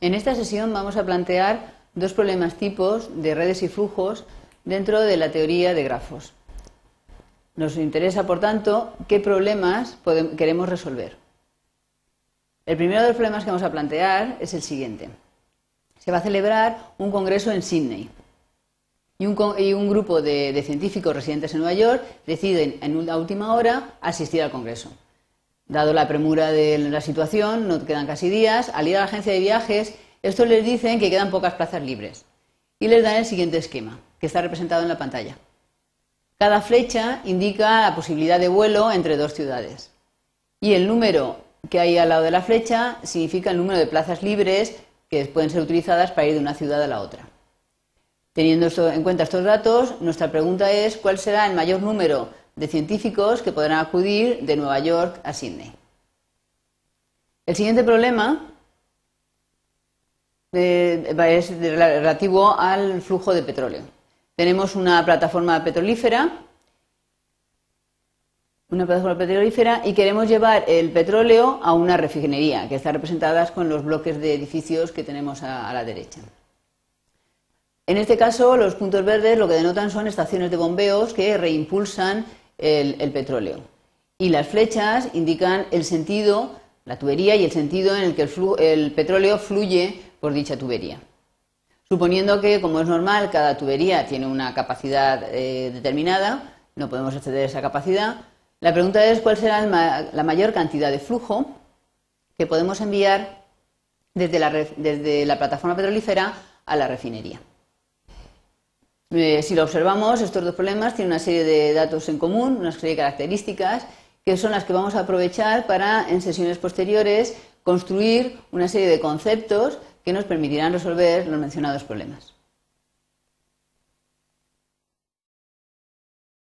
En esta sesión vamos a plantear dos problemas tipos de redes y flujos dentro de la teoría de grafos. Nos interesa, por tanto, qué problemas queremos resolver. El primero de los problemas que vamos a plantear es el siguiente. Se va a celebrar un congreso en Sydney y un, grupo de, científicos residentes en Nueva York deciden en una última hora asistir al congreso. Dado la premura de la situación, no quedan casi días, al ir a la agencia de viajes, estos les dicen que quedan pocas plazas libres y les dan el siguiente esquema, que está representado en la pantalla. Cada flecha indica la posibilidad de vuelo entre dos ciudades y el número que hay al lado de la flecha significa el número de plazas libres que pueden ser utilizadas para ir de una ciudad a la otra. Teniendo en cuenta estos datos, nuestra pregunta es cuál será el mayor número de científicos que podrán acudir de Nueva York a Sydney. El siguiente problema eh, es relativo al flujo de petróleo. Tenemos una plataforma petrolífera, una plataforma petrolífera y queremos llevar el petróleo a una refinería, que está representada con los bloques de edificios que tenemos a la derecha. En este caso, los puntos verdes lo que denotan son estaciones de bombeos que reimpulsan el, petróleo. Y las flechas indican el sentido, la tubería y el sentido en el que el, petróleo fluye por dicha tubería. Suponiendo que, como es normal, cada tubería tiene una capacidad eh, determinada, no podemos exceder esa capacidad, la pregunta es cuál será la mayor cantidad de flujo que podemos enviar desde la plataforma petrolífera a la refinería. Eh, si lo observamos, estos dos problemas tienen una serie de datos en común, una serie de características, que son las que vamos a aprovechar para, en sesiones posteriores, construir una serie de conceptos que nos permitirán resolver los mencionados problemas.